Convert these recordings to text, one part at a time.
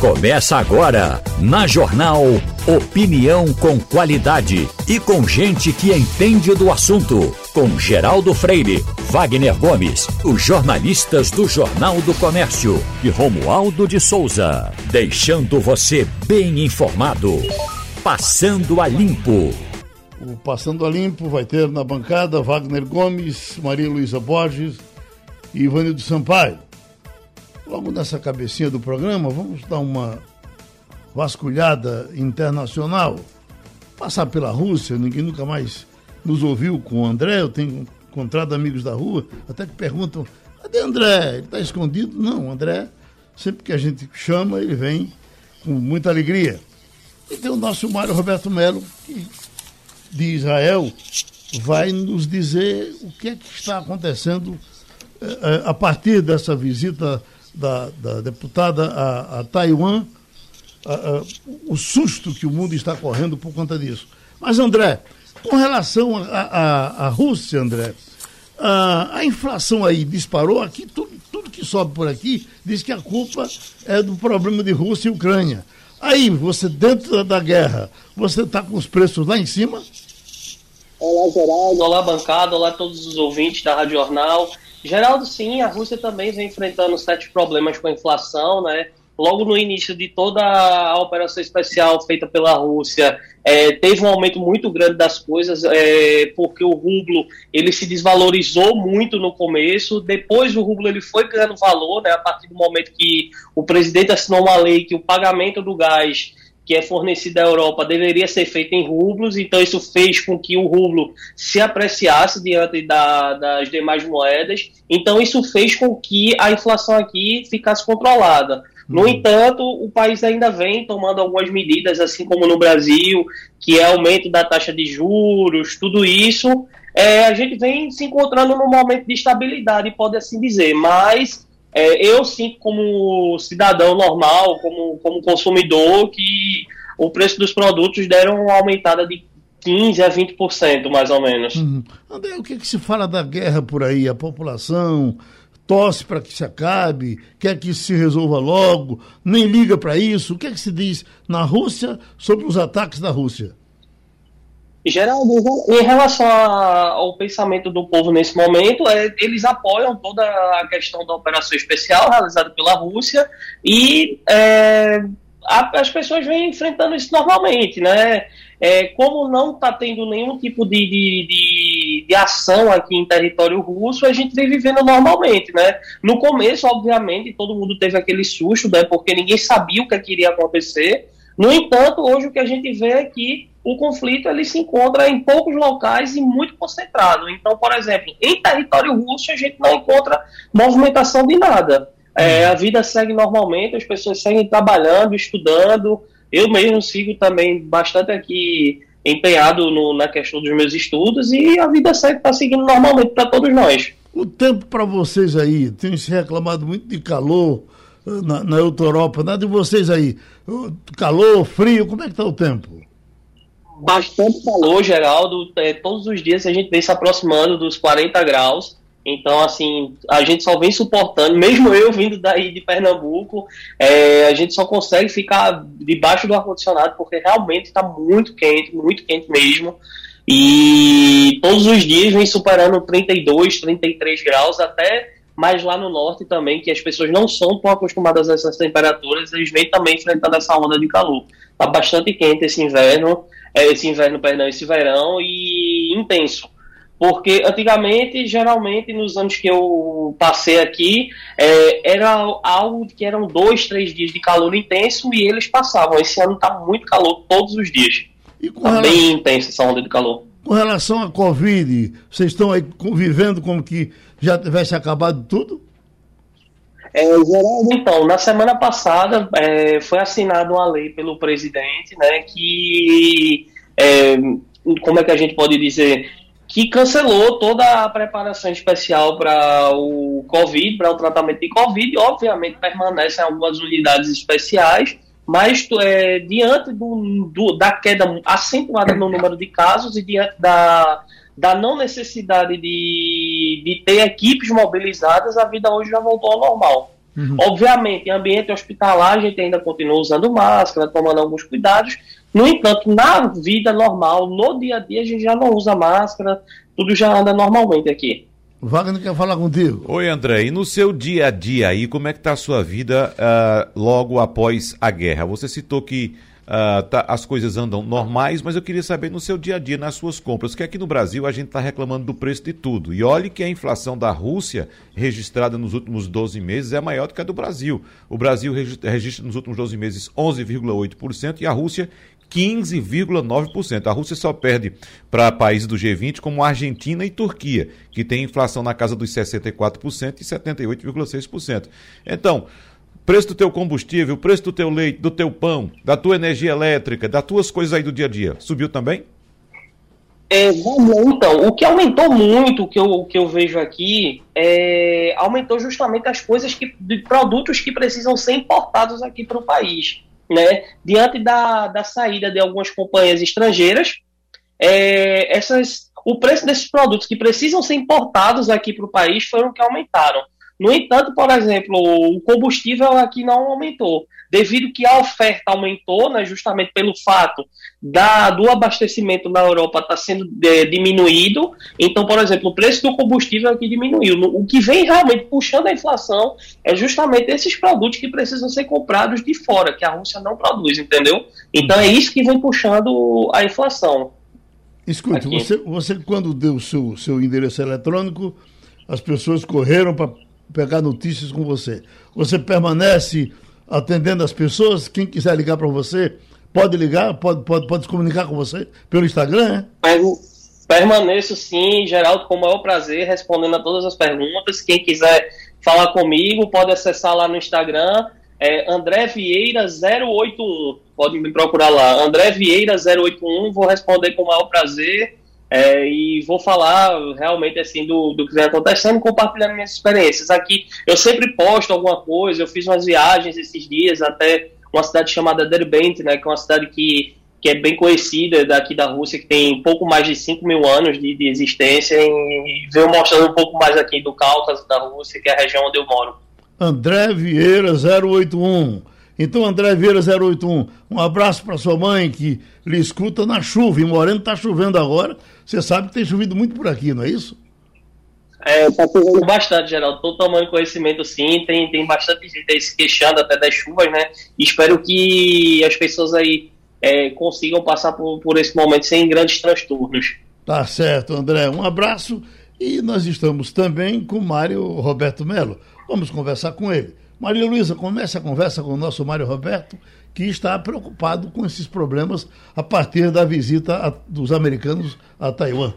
Começa agora, na Jornal Opinião com qualidade e com gente que entende do assunto. Com Geraldo Freire, Wagner Gomes, os jornalistas do Jornal do Comércio e Romualdo de Souza. Deixando você bem informado. Passando a Limpo. O Passando a Limpo vai ter na bancada Wagner Gomes, Maria Luísa Borges e Ivanildo Sampaio. Logo nessa cabecinha do programa, vamos dar uma vasculhada internacional. Passar pela Rússia, ninguém nunca mais nos ouviu com o André. Eu tenho encontrado amigos da rua, até que perguntam: cadê André? Ele está escondido? Não, André, sempre que a gente chama, ele vem com muita alegria. E tem o nosso Mário Roberto Melo, que de Israel vai nos dizer o que é que está acontecendo eh, a partir dessa visita da, da deputada a, a Taiwan, a, a, o susto que o mundo está correndo por conta disso. Mas, André, com relação à Rússia, André, a, a inflação aí disparou, aqui tudo, tudo que sobe por aqui diz que a culpa é do problema de Rússia e Ucrânia. Aí, você dentro da guerra, você está com os preços lá em cima? Olá, Geraldo. Olá, bancada. Olá, todos os ouvintes da Rádio Jornal. Geraldo, sim, a Rússia também vem enfrentando sete problemas com a inflação, né? Logo no início de toda a operação especial feita pela Rússia, é, teve um aumento muito grande das coisas, é, porque o rublo ele se desvalorizou muito no começo. Depois o rublo ele foi ganhando valor, né? A partir do momento que o presidente assinou uma lei que o pagamento do gás que é fornecida à Europa deveria ser feita em rublos, então isso fez com que o rublo se apreciasse diante da, das demais moedas, então isso fez com que a inflação aqui ficasse controlada. No uhum. entanto, o país ainda vem tomando algumas medidas, assim como no Brasil, que é aumento da taxa de juros, tudo isso. É, a gente vem se encontrando num momento de estabilidade, pode assim dizer, mas é, eu sinto como cidadão normal, como, como consumidor, que o preço dos produtos deram uma aumentada de 15% a 20%, mais ou menos. Uhum. André, o que, que se fala da guerra por aí? A população torce para que se acabe, quer que se resolva logo, nem liga para isso. O que, é que se diz na Rússia sobre os ataques da Rússia? Geraldo, em relação ao pensamento do povo nesse momento, é, eles apoiam toda a questão da operação especial realizada pela Rússia e é, a, as pessoas vêm enfrentando isso normalmente, né? É, como não está tendo nenhum tipo de, de, de, de, ação aqui em território russo, a gente vem vivendo normalmente, né? No começo, obviamente, todo mundo teve aquele susto, né? Porque ninguém sabia o que, é que iria acontecer. No entanto, hoje o que a gente vê é que o conflito ele se encontra em poucos locais e muito concentrado. Então, por exemplo, em território russo a gente não encontra movimentação de nada. É, a vida segue normalmente, as pessoas seguem trabalhando, estudando. Eu mesmo sigo também bastante aqui empenhado no, na questão dos meus estudos e a vida segue está seguindo normalmente para todos nós. O tempo para vocês aí, tem se reclamado muito de calor na, na Europa, nada de vocês aí. Calor, frio, como é que está o tempo? bastante calor, Geraldo. É, todos os dias a gente vem se aproximando dos 40 graus. Então, assim, a gente só vem suportando, mesmo eu vindo daí de Pernambuco, é, a gente só consegue ficar debaixo do ar-condicionado porque realmente está muito quente, muito quente mesmo. E todos os dias vem superando 32, 33 graus, até mais lá no norte também, que as pessoas não são tão acostumadas a essas temperaturas, eles vêm também enfrentando essa onda de calor. Está bastante quente esse inverno é, esse inverno, perdão, esse verão e intenso. Porque antigamente, geralmente, nos anos que eu passei aqui, é, era algo que eram dois, três dias de calor intenso e eles passavam. Esse ano está muito calor todos os dias. Está relação... bem intensa essa onda de calor. Com relação à Covid, vocês estão aí convivendo como que já tivesse acabado tudo? É, Geraldo, então, na semana passada é, foi assinada uma lei pelo presidente, né, que, é, como é que a gente pode dizer, que cancelou toda a preparação especial para o Covid, para o tratamento de Covid, obviamente permanecem algumas unidades especiais, mas é, diante do, do, da queda acentuada no número de casos e diante da, da não necessidade de, de ter equipes mobilizadas, a vida hoje já voltou ao normal. Uhum. Obviamente, em ambiente hospitalar, a gente ainda continua usando máscara, tomando alguns cuidados. No entanto, na vida normal, no dia a dia, a gente já não usa máscara, tudo já anda normalmente aqui. Wagner quer falar contigo. Oi, André. E no seu dia a dia aí, como é que está a sua vida uh, logo após a guerra? Você citou que uh, tá, as coisas andam normais, mas eu queria saber no seu dia a dia, nas suas compras, que aqui no Brasil a gente está reclamando do preço de tudo. E olhe que a inflação da Rússia, registrada nos últimos 12 meses, é maior do que a do Brasil. O Brasil registra nos últimos 12 meses 11,8% e a Rússia 15,9%. A Rússia só perde para países do G20 como Argentina e Turquia, que tem inflação na casa dos 64% e 78,6%. Então, preço do teu combustível, preço do teu leite, do teu pão, da tua energia elétrica, das tuas coisas aí do dia a dia, subiu também? É, então, o que aumentou muito, o que eu, o que eu vejo aqui, é, aumentou justamente as coisas que, de produtos que precisam ser importados aqui para o país. Né? Diante da, da saída de algumas companhias estrangeiras, é, essas, o preço desses produtos que precisam ser importados aqui para o país foram que aumentaram. No entanto, por exemplo, o combustível aqui não aumentou, devido que a oferta aumentou, né, justamente pelo fato da, do abastecimento na Europa estar tá sendo é, diminuído. Então, por exemplo, o preço do combustível aqui diminuiu. O que vem realmente puxando a inflação é justamente esses produtos que precisam ser comprados de fora, que a Rússia não produz, entendeu? Então é isso que vem puxando a inflação. Escute, você, você quando deu o seu, seu endereço eletrônico, as pessoas correram para pegar notícias com você. Você permanece atendendo as pessoas? Quem quiser ligar para você, pode ligar, pode, pode, pode se comunicar com você pelo Instagram, é? Permaneço sim, Geraldo, com o maior prazer, respondendo a todas as perguntas. Quem quiser falar comigo, pode acessar lá no Instagram, é André Vieira 081. Pode me procurar lá. André Vieira 081, vou responder com o maior prazer. É, e vou falar realmente assim do, do que vem acontecendo, compartilhando minhas experiências. Aqui eu sempre posto alguma coisa, eu fiz umas viagens esses dias até uma cidade chamada Derbent, né, que é uma cidade que, que é bem conhecida daqui da Rússia, que tem pouco mais de 5 mil anos de, de existência, e, e veio mostrando um pouco mais aqui do Cáucaso, da Rússia, que é a região onde eu moro. André Vieira 081 então, André Vieira 081, um abraço para sua mãe que lhe escuta na chuva. Em Moreno está chovendo agora. Você sabe que tem chovido muito por aqui, não é isso? É, está chovendo bastante, Geraldo. Estou tomando conhecimento sim. Tem, tem bastante gente aí se queixando até das chuvas, né? Espero que as pessoas aí é, consigam passar por, por esse momento sem grandes transtornos. Tá certo, André. Um abraço. E nós estamos também com o Mário Roberto Melo. Vamos conversar com ele. Maria Luísa, comece a conversa com o nosso Mário Roberto, que está preocupado com esses problemas a partir da visita a, dos americanos a Taiwan.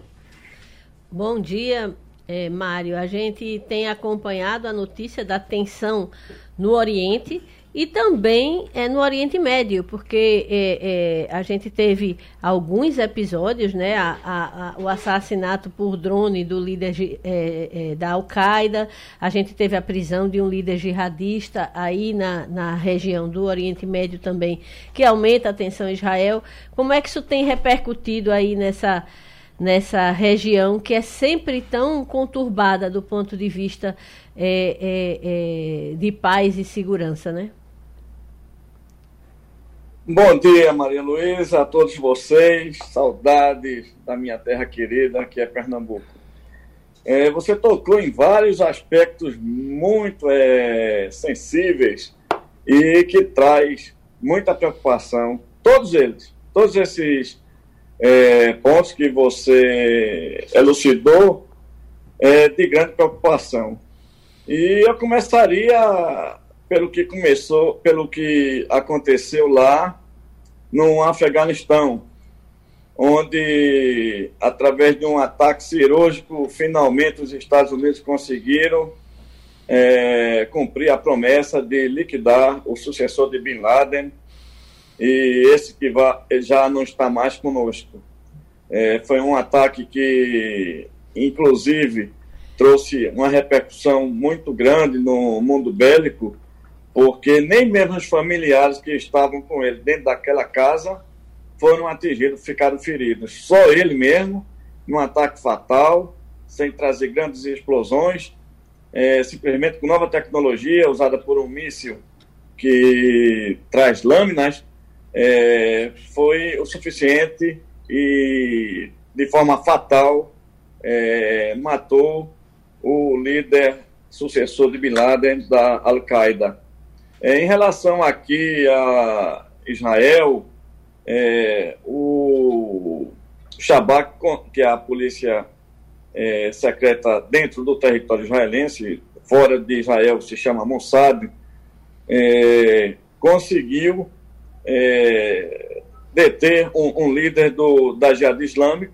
Bom dia, é, Mário. A gente tem acompanhado a notícia da tensão no Oriente e também é, no Oriente Médio, porque é, é, a gente teve alguns episódios, né? A, a, a, o assassinato por drone do líder é, é, da Al-Qaeda, a gente teve a prisão de um líder jihadista aí na, na região do Oriente Médio também, que aumenta a tensão em Israel. Como é que isso tem repercutido aí nessa, nessa região que é sempre tão conturbada do ponto de vista é, de paz e segurança, né? Bom dia, Maria Luísa, a todos vocês. Saudades da minha terra querida, que é Pernambuco. É, você tocou em vários aspectos muito é, sensíveis e que traz muita preocupação. Todos eles, todos esses é, pontos que você elucidou, é de grande preocupação. E eu começaria pelo que começou, pelo que aconteceu lá no Afeganistão, onde, através de um ataque cirúrgico, finalmente os Estados Unidos conseguiram é, cumprir a promessa de liquidar o sucessor de Bin Laden, e esse que já não está mais conosco. É, foi um ataque que, inclusive, trouxe uma repercussão muito grande no mundo bélico, porque nem mesmo os familiares que estavam com ele dentro daquela casa foram atingidos, ficaram feridos. Só ele mesmo, num ataque fatal, sem trazer grandes explosões, é, simplesmente com nova tecnologia usada por um míssil que traz lâminas, é, foi o suficiente e, de forma fatal, é, matou o líder sucessor de Bin Laden da Al-Qaeda. É, em relação aqui a Israel, é, o Shabak, que é a polícia é, secreta dentro do território israelense, fora de Israel se chama Mossad, é, conseguiu é, deter um, um, líder do, da Jihad Islâmica.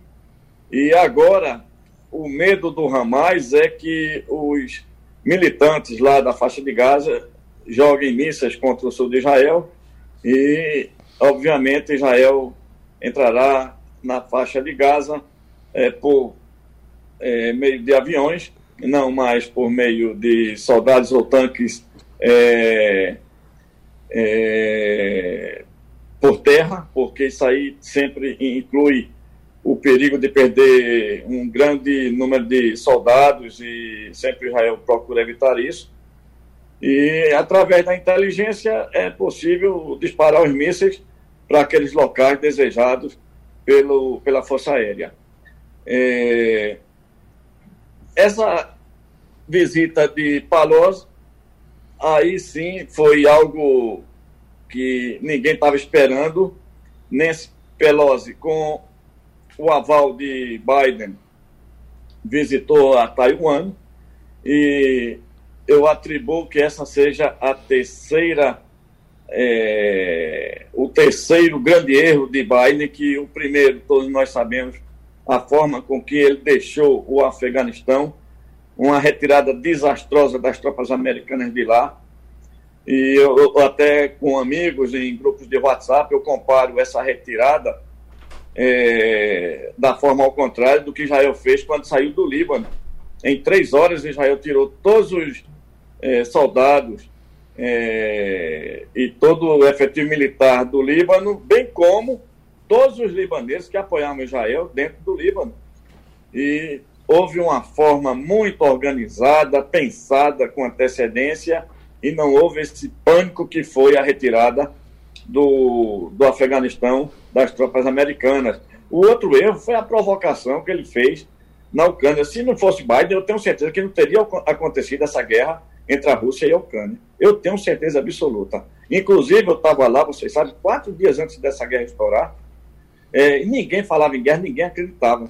E agora o medo do Hamas é que os militantes lá da faixa de Gaza joguem mísseis contra o sul de Israel e, obviamente, Israel entrará na faixa de Gaza é, por é, meio de aviões, não mais por meio de soldados ou tanques é, é, por terra, porque isso aí sempre inclui o perigo de perder um grande número de soldados e sempre Israel procura evitar isso. E através da inteligência é possível disparar os mísseis para aqueles locais desejados pelo, pela Força Aérea. É, essa visita de Palos, aí sim foi algo que ninguém estava esperando. Nancy Pelosi, com o aval de Biden, visitou a Taiwan e eu atribuo que essa seja a terceira, é, o terceiro grande erro de Biden, que o primeiro, todos nós sabemos, a forma com que ele deixou o Afeganistão, uma retirada desastrosa das tropas americanas de lá. E eu, eu até com amigos em grupos de WhatsApp, eu comparo essa retirada é, da forma ao contrário do que Israel fez quando saiu do Líbano. Em três horas, Israel tirou todos os é, soldados é, e todo o efetivo militar do Líbano, bem como todos os libaneses que apoiavam Israel dentro do Líbano. E houve uma forma muito organizada, pensada com antecedência, e não houve esse pânico que foi a retirada do, do Afeganistão das tropas americanas. O outro erro foi a provocação que ele fez na Ucrânia. Se não fosse Biden, eu tenho certeza que não teria acontecido essa guerra entre a Rússia e a Ucrânia. Eu tenho certeza absoluta. Inclusive, eu estava lá, vocês sabem, quatro dias antes dessa guerra estourar, é, ninguém falava em guerra, ninguém acreditava.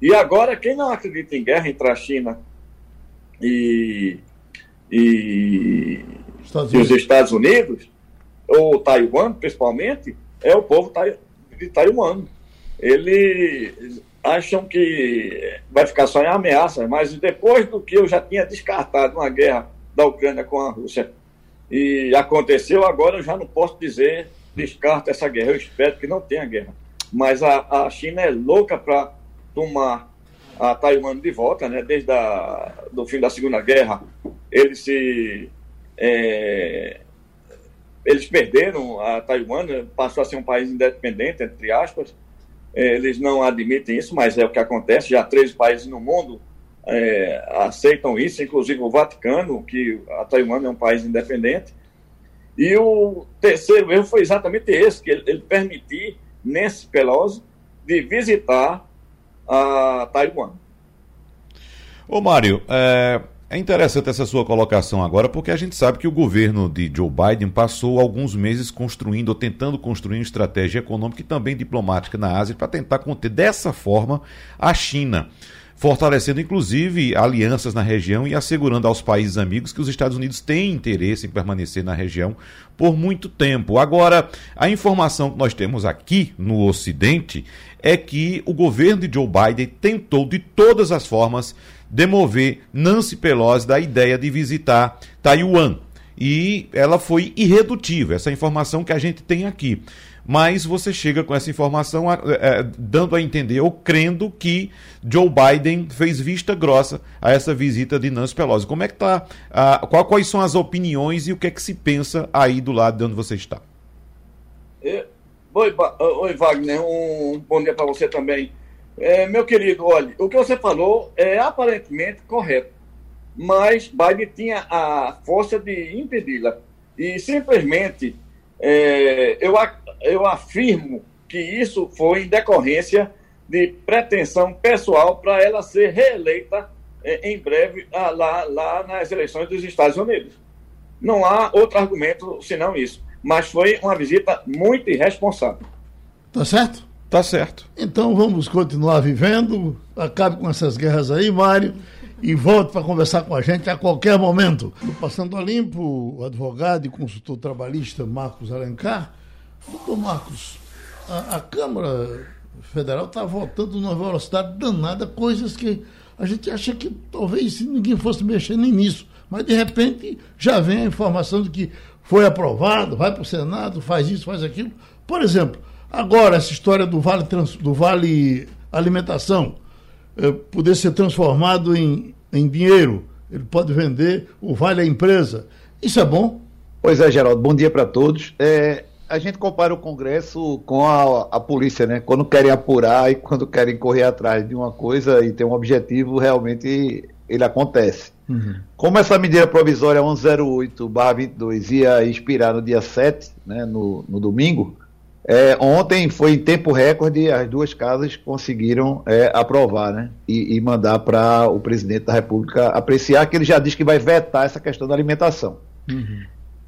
E agora, quem não acredita em guerra entre a China e, e, e os Estados Unidos, ou Taiwan, principalmente, é o povo de Taiwan. Eles acham que vai ficar só em ameaça, mas depois do que eu já tinha descartado uma guerra da Ucrânia com a Rússia e aconteceu, agora eu já não posso dizer descarta essa guerra. Eu espero que não tenha guerra mas a, a China é louca para tomar a Taiwan de volta, né? Desde a, do fim da Segunda Guerra, eles se é, eles perderam a Taiwan, né? passou a ser um país independente, entre aspas. É, eles não admitem isso, mas é o que acontece. Já três países no mundo é, aceitam isso, inclusive o Vaticano, que a Taiwan é um país independente. E o terceiro erro foi exatamente esse, que ele, ele permitir Nancy Pelosi de visitar a Taiwan. Ô Mário, é, é, interessante essa sua colocação agora, porque a gente sabe que o governo de Joe Biden passou alguns meses construindo ou tentando construir uma estratégia econômica e também diplomática na Ásia para tentar conter dessa forma a China fortalecendo inclusive alianças na região e assegurando aos países amigos que os Estados Unidos têm interesse em permanecer na região por muito tempo. Agora, a informação que nós temos aqui no Ocidente é que o governo de Joe Biden tentou de todas as formas demover Nancy Pelosi da ideia de visitar Taiwan. E ela foi irredutível, essa informação que a gente tem aqui mas você chega com essa informação é, dando a entender ou crendo que Joe Biden fez vista grossa a essa visita de Nancy Pelosi. Como é que tá? qual, quais são as opiniões e o que é que se pensa aí do lado de onde você está? É, oi, oi, Wagner, um bom dia para você também. É, meu querido, olha, o que você falou é aparentemente correto. mas Biden tinha a força de impedi-la. E simplesmente é, eu, eu afirmo que isso foi em decorrência de pretensão pessoal para ela ser reeleita é, em breve ah, lá, lá nas eleições dos Estados Unidos. Não há outro argumento senão isso. Mas foi uma visita muito irresponsável. Tá certo? Tá certo. Então vamos continuar vivendo. Acabe com essas guerras aí, Mário. E volte para conversar com a gente a qualquer momento. Passando a limpo, o advogado e consultor trabalhista Marcos Alencar. Doutor Marcos, a, a Câmara Federal está votando numa velocidade danada, coisas que a gente acha que talvez ninguém fosse mexer nem nisso. Mas de repente já vem a informação de que foi aprovado, vai para o Senado, faz isso, faz aquilo. Por exemplo, agora essa história do Vale, do vale Alimentação poder ser transformado em, em dinheiro. Ele pode vender o Vale à empresa. Isso é bom? Pois é, Geraldo. Bom dia para todos. É, a gente compara o Congresso com a, a polícia, né? Quando querem apurar e quando querem correr atrás de uma coisa e ter um objetivo, realmente ele acontece. Uhum. Como essa medida provisória 108-22 ia expirar no dia 7, né, no, no domingo, é, ontem foi em tempo recorde, as duas casas conseguiram é, aprovar né, e, e mandar para o presidente da República apreciar, que ele já diz que vai vetar essa questão da alimentação. Uhum.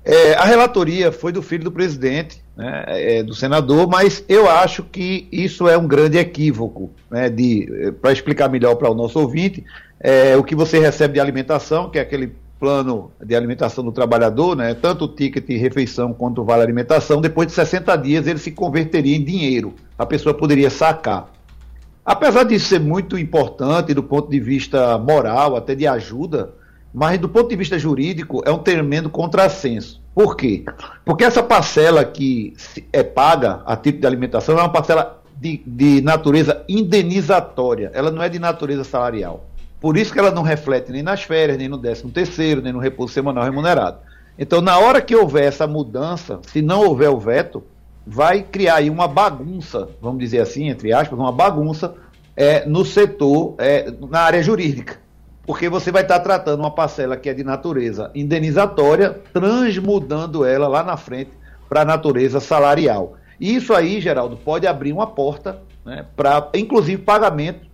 É, a relatoria foi do filho do presidente, né, é, do senador, mas eu acho que isso é um grande equívoco. Né, é, para explicar melhor para o nosso ouvinte, é, o que você recebe de alimentação, que é aquele plano de alimentação do trabalhador, né, tanto o ticket de refeição quanto o vale alimentação, depois de 60 dias ele se converteria em dinheiro. A pessoa poderia sacar. Apesar disso ser muito importante do ponto de vista moral, até de ajuda, mas do ponto de vista jurídico é um tremendo contrassenso. Por quê? Porque essa parcela que é paga a título de alimentação é uma parcela de, de natureza indenizatória, ela não é de natureza salarial. Por isso que ela não reflete nem nas férias, nem no 13 terceiro, nem no repouso semanal remunerado. Então, na hora que houver essa mudança, se não houver o veto, vai criar aí uma bagunça, vamos dizer assim, entre aspas, uma bagunça é, no setor, é, na área jurídica porque você vai estar tratando uma parcela que é de natureza indenizatória, transmudando ela lá na frente para a natureza salarial. E isso aí, Geraldo, pode abrir uma porta né, para, inclusive, pagamento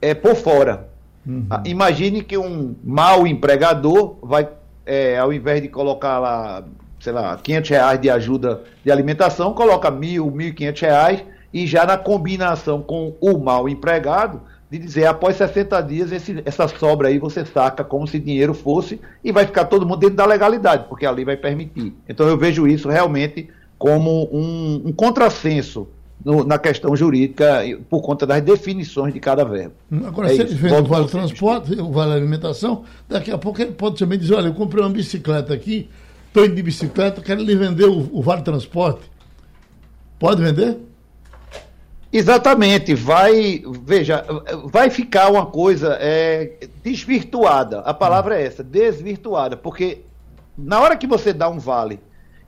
é, por fora. Uhum. Ah, imagine que um mau empregador vai, é, ao invés de colocar lá, sei lá, 500 reais de ajuda de alimentação, coloca mil, mil e quinhentos reais e já na combinação com o mau empregado, de dizer, após 60 dias, esse, essa sobra aí você saca como se dinheiro fosse e vai ficar todo mundo dentro da legalidade, porque a lei vai permitir. Então eu vejo isso realmente como um, um contrassenso no, na questão jurídica por conta das definições de cada verbo. Agora, é se ele vende o vale transporte, o vale alimentação, daqui a pouco ele pode também dizer, olha, eu comprei uma bicicleta aqui, estou indo de bicicleta, quero lhe vender o, o vale transporte. Pode vender? Exatamente, vai, veja, vai ficar uma coisa é, desvirtuada. A palavra é essa, desvirtuada, porque na hora que você dá um vale,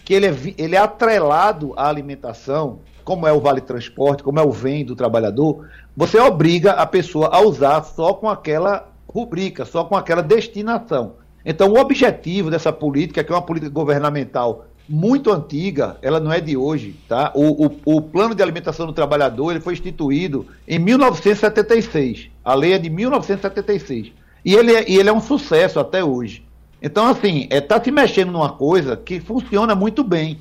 que ele é, ele é atrelado à alimentação, como é o vale transporte, como é o vem do trabalhador, você obriga a pessoa a usar só com aquela rubrica, só com aquela destinação. Então, o objetivo dessa política, que é uma política governamental muito antiga, ela não é de hoje, tá? O, o, o, plano de alimentação do trabalhador ele foi instituído em 1976. A lei é de 1976. E ele é, e ele é um sucesso até hoje. Então, assim, está é, tá se mexendo numa coisa que funciona muito bem,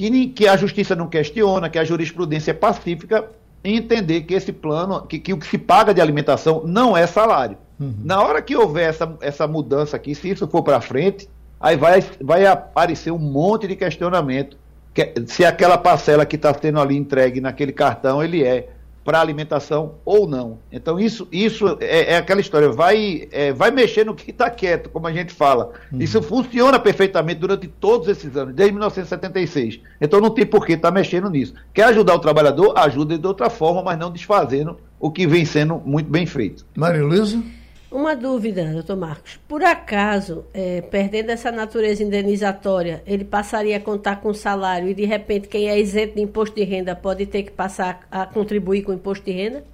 que, que a justiça não questiona, que a jurisprudência é pacífica em entender que esse plano, que, que o que se paga de alimentação não é salário. Uhum. Na hora que houver essa, essa mudança aqui, se isso for para frente, aí vai, vai aparecer um monte de questionamento que, se aquela parcela que está sendo ali entregue naquele cartão ele é para alimentação ou não. Então isso, isso é, é aquela história, vai, é, vai mexer no que está quieto, como a gente fala. Uhum. Isso funciona perfeitamente durante todos esses anos, desde 1976. Então não tem por que estar tá mexendo nisso. Quer ajudar o trabalhador? Ajuda de outra forma, mas não desfazendo o que vem sendo muito bem feito. Maria Luísa? Uma dúvida, doutor Marcos. Por acaso, é, perdendo essa natureza indenizatória, ele passaria a contar com salário e, de repente, quem é isento de imposto de renda pode ter que passar a contribuir com o imposto de renda?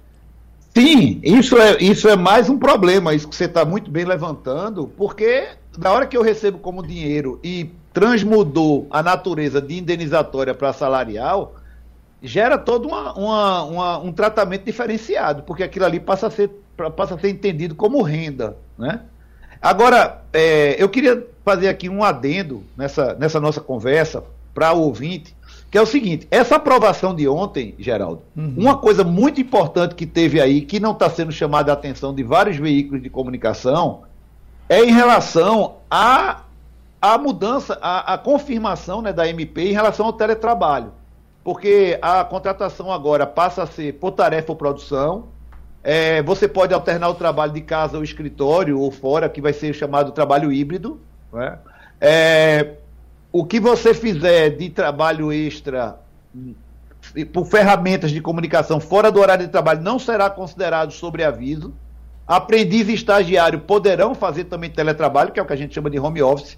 Sim, isso é, isso é mais um problema, isso que você está muito bem levantando, porque na hora que eu recebo como dinheiro e transmudou a natureza de indenizatória para salarial, gera todo uma, uma, uma, um tratamento diferenciado, porque aquilo ali passa a ser, passa a ser entendido como renda. Né? Agora, é, eu queria fazer aqui um adendo nessa, nessa nossa conversa para o ouvinte, que é o seguinte: essa aprovação de ontem, Geraldo, uhum. uma coisa muito importante que teve aí, que não está sendo chamada a atenção de vários veículos de comunicação, é em relação à a, a, mudança, a, a confirmação né, da MP em relação ao teletrabalho. Porque a contratação agora passa a ser por tarefa ou produção. É, você pode alternar o trabalho de casa ou escritório ou fora, que vai ser chamado trabalho híbrido. Né? É, o que você fizer de trabalho extra por ferramentas de comunicação fora do horário de trabalho não será considerado sobre aviso. Aprendiz e estagiário poderão fazer também teletrabalho, que é o que a gente chama de home office.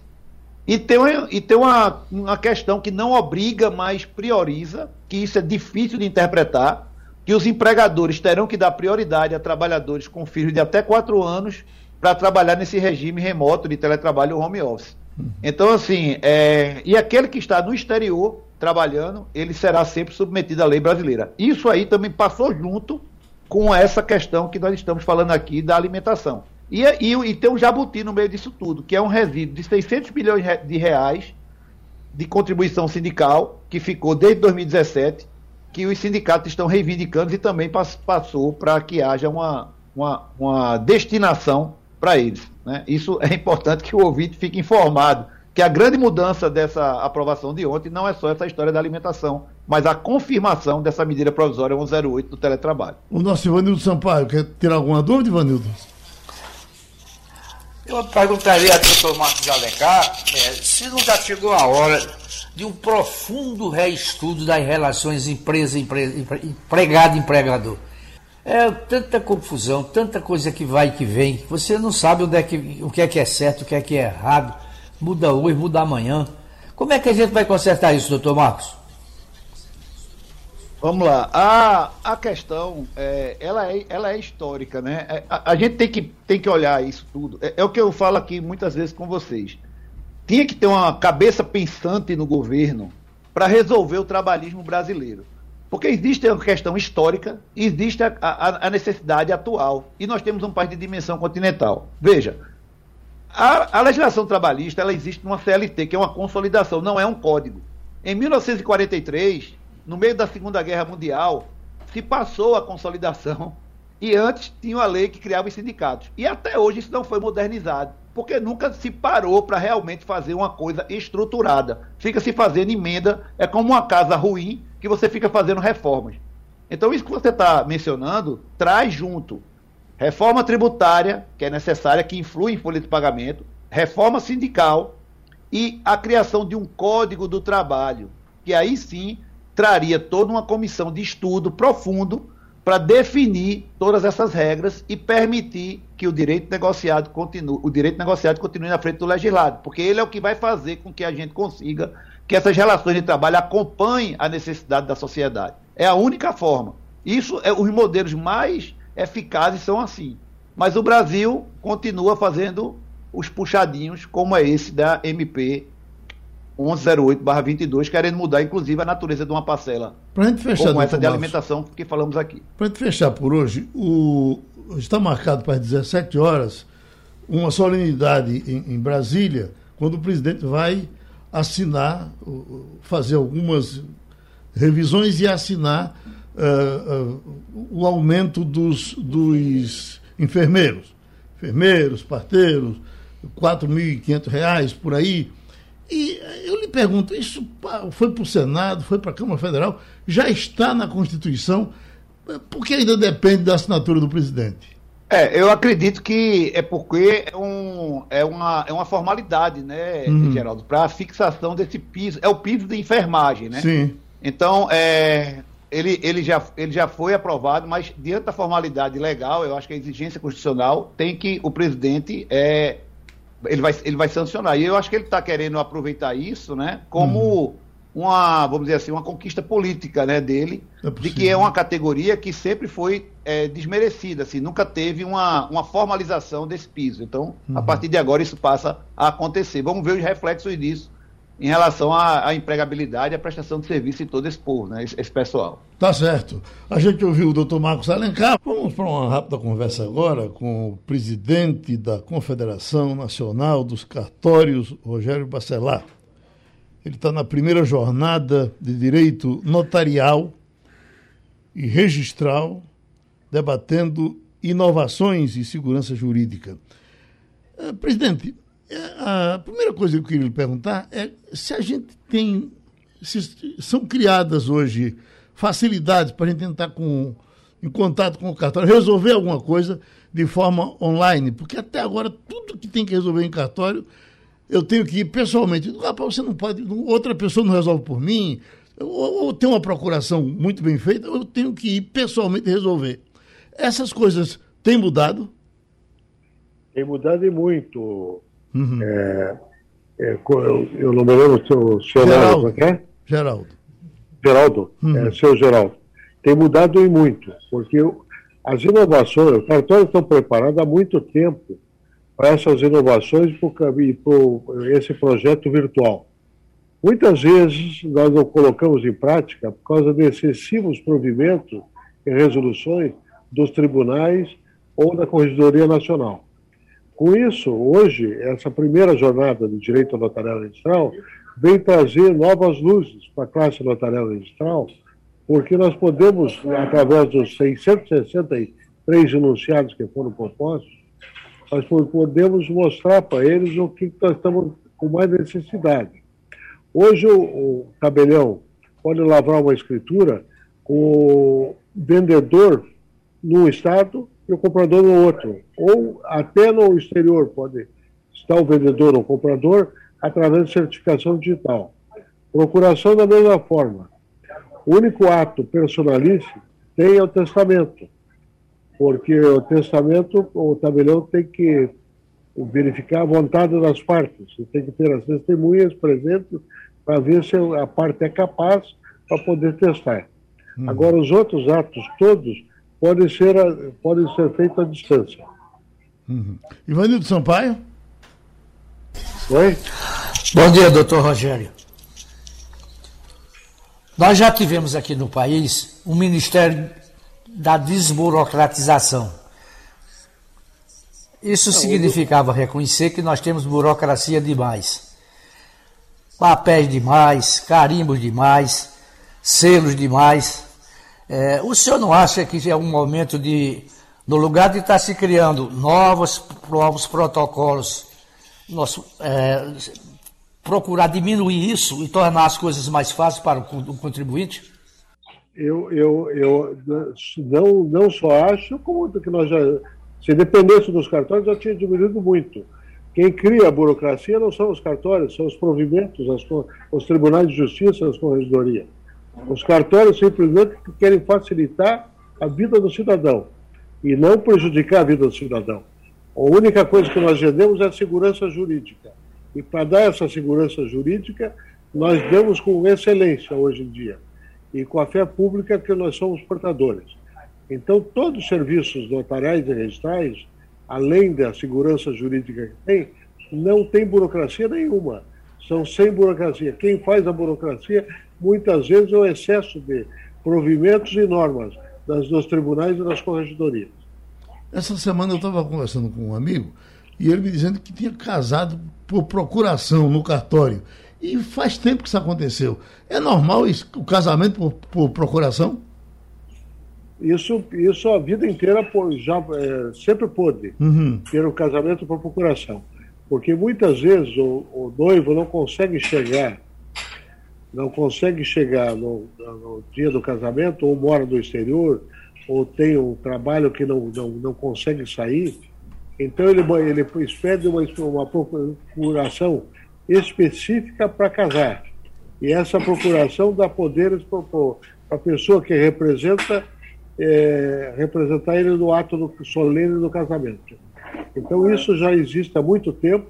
E tem, uma, e tem uma, uma questão que não obriga, mas prioriza, que isso é difícil de interpretar, que os empregadores terão que dar prioridade a trabalhadores com filhos de até 4 anos para trabalhar nesse regime remoto de teletrabalho ou home office. Então, assim, é, e aquele que está no exterior trabalhando, ele será sempre submetido à lei brasileira. Isso aí também passou junto com essa questão que nós estamos falando aqui da alimentação. E, e, e tem um jabuti no meio disso tudo, que é um resíduo de 600 milhões de reais de contribuição sindical, que ficou desde 2017, que os sindicatos estão reivindicando e também passou para que haja uma, uma, uma destinação para eles. Né? Isso é importante que o ouvinte fique informado, que a grande mudança dessa aprovação de ontem não é só essa história da alimentação, mas a confirmação dessa medida provisória 108 do teletrabalho. O nosso Ivanildo Sampaio, quer ter alguma dúvida, Ivanildo? Eu perguntaria ao doutor Marcos de Alencar é, se não já chegou a hora de um profundo reestudo das relações empresa-empregado-empregador. É tanta confusão, tanta coisa que vai e que vem. Você não sabe onde é que, o que é que é certo, o que é que é errado. Muda hoje, muda amanhã. Como é que a gente vai consertar isso, doutor Marcos? Vamos lá. A, a questão, é, ela, é, ela é histórica, né? É, a, a, gente tem que, tem que olhar isso tudo. É, é o que eu falo aqui muitas vezes com vocês. Tinha que ter uma cabeça pensante no governo para resolver o trabalhismo brasileiro. Porque existe a questão histórica existe a, a, a, necessidade atual. E nós temos um país de dimensão continental. Veja, a, a, legislação trabalhista ela existe numa CLT, que é uma consolidação, não é um código. Em 1943, no meio da Segunda Guerra Mundial, se passou a consolidação e antes tinha uma lei que criava os sindicatos. E até hoje isso não foi modernizado, porque nunca se parou para realmente fazer uma coisa estruturada. Fica se fazendo emenda, é como uma casa ruim que você fica fazendo reformas. Então, isso que você está mencionando traz junto reforma tributária, que é necessária, que influi em folha de pagamento, reforma sindical e a criação de um código do trabalho, que aí sim traria toda uma comissão de estudo profundo para definir todas essas regras e permitir que o direito negociado continue, o direito negociado continue na frente do legislado, porque ele é o que vai fazer com que a gente consiga que essas relações de trabalho acompanhem a necessidade da sociedade. É a única forma. Isso é os modelos mais eficazes são assim. Mas o Brasil continua fazendo os puxadinhos, como é esse da MP 1108-22, querendo mudar, inclusive, a natureza de uma parcela. Para gente fechar, como essa de alimentação que falamos aqui. Para gente fechar por hoje, o... está marcado para as 17 horas uma solenidade em, em Brasília, quando o presidente vai assinar, fazer algumas revisões e assinar uh, uh, o aumento dos, dos enfermeiros. Enfermeiros, parteiros, R$ 4.500 por aí. E eu lhe pergunto, isso foi para o Senado, foi para a Câmara Federal, já está na Constituição, por que ainda depende da assinatura do presidente? É, eu acredito que é porque é, um, é, uma, é uma formalidade, né, uhum. Geraldo, para a fixação desse piso. É o piso de enfermagem, né? Sim. Então, é, ele, ele, já, ele já foi aprovado, mas diante da formalidade legal, eu acho que a exigência constitucional tem que o presidente é, ele vai, ele vai sancionar. E eu acho que ele está querendo aproveitar isso, né, como, uhum. uma, vamos dizer assim, uma conquista política né, dele, é de que é uma categoria que sempre foi é, desmerecida, assim, nunca teve uma, uma formalização desse piso. Então, uhum. a partir de agora, isso passa a acontecer. Vamos ver os reflexos disso em relação à, à empregabilidade e à prestação de serviço de todo esse povo, né, esse, esse, pessoal. Tá certo. A gente ouviu o doutor Marcos Alencar. Vamos para uma rápida conversa agora com o presidente da Confederação Nacional dos Cartórios, Rogério Bacelar. Ele está na primeira jornada de direito notarial e registral, debatendo inovações e segurança jurídica. Uh, presidente, a primeira coisa que eu queria lhe perguntar é se a gente tem. Se são criadas hoje facilidades para a gente entrar com, em contato com o cartório, resolver alguma coisa de forma online, porque até agora tudo que tem que resolver em cartório eu tenho que ir pessoalmente. Rapaz, você não pode, outra pessoa não resolve por mim, ou, ou tem uma procuração muito bem feita, eu tenho que ir pessoalmente resolver. Essas coisas têm mudado? Tem mudado e muito. Uhum. É, é, eu, eu, não me lembro o senhor Geraldo. É? Geraldo. Geraldo, uhum. é, seu Geraldo. Tem mudado e muito, porque as inovações, os cartórios estão preparados há muito tempo para essas inovações e para esse projeto virtual. Muitas vezes nós não colocamos em prática por causa de excessivos provimentos e resoluções dos tribunais ou da Corregedoria Nacional. Com isso, hoje, essa primeira jornada do direito notarial registral vem trazer novas luzes para a classe notarial registral, porque nós podemos, através dos 663 enunciados que foram propostos, nós podemos mostrar para eles o que nós estamos com mais necessidade. Hoje, o, o tabelião pode lavrar uma escritura com o vendedor num estado e o comprador no outro. Ou até no exterior pode estar o vendedor ou o comprador através de certificação digital. Procuração da mesma forma. O único ato personalíssimo tem é o testamento, porque o testamento, o tabelião tem que verificar a vontade das partes, tem que ter as testemunhas presentes para ver se a parte é capaz para poder testar. Hum. Agora, os outros atos todos podem ser, podem ser feitos à distância. Uhum. Ivanildo Sampaio? Oi? Bom dia, doutor Rogério. Nós já tivemos aqui no país um Ministério da Desburocratização. Isso significava reconhecer que nós temos burocracia demais. Papéis demais, carimbos demais, selos demais. É, o senhor não acha que é um momento de, no lugar de estar se criando novos, novos protocolos, nosso, é, procurar diminuir isso e tornar as coisas mais fáceis para o contribuinte? Eu, eu, eu não, não só acho, como que nós já, se dependesse dos cartórios, já tinha diminuído muito. Quem cria a burocracia não são os cartórios, são os provimentos, as, os tribunais de justiça, as corregedorias. Os cartórios simplesmente querem facilitar a vida do cidadão e não prejudicar a vida do cidadão. A única coisa que nós vendemos é a segurança jurídica. E para dar essa segurança jurídica, nós damos com excelência hoje em dia. E com a fé pública que nós somos portadores. Então, todos os serviços notariais e registrais, além da segurança jurídica que tem, não tem burocracia nenhuma. São sem burocracia. Quem faz a burocracia muitas vezes é o excesso de provimentos e normas das, dos tribunais e das corregedorias. Essa semana eu estava conversando com um amigo e ele me dizendo que tinha casado por procuração no cartório. E faz tempo que isso aconteceu. É normal isso, o casamento por, por procuração? Isso, isso a vida inteira já é, sempre pôde uhum. ter o casamento por procuração. Porque muitas vezes o, o noivo não consegue chegar não consegue chegar no, no, dia do casamento, ou mora no exterior, ou tem um trabalho que não, não, não consegue sair, então ele, ele pede uma, uma procuração específica para casar. E essa procuração dá poderes para a pessoa que representa é, representar ele no ato do, solene do casamento. Então isso já existe há muito tempo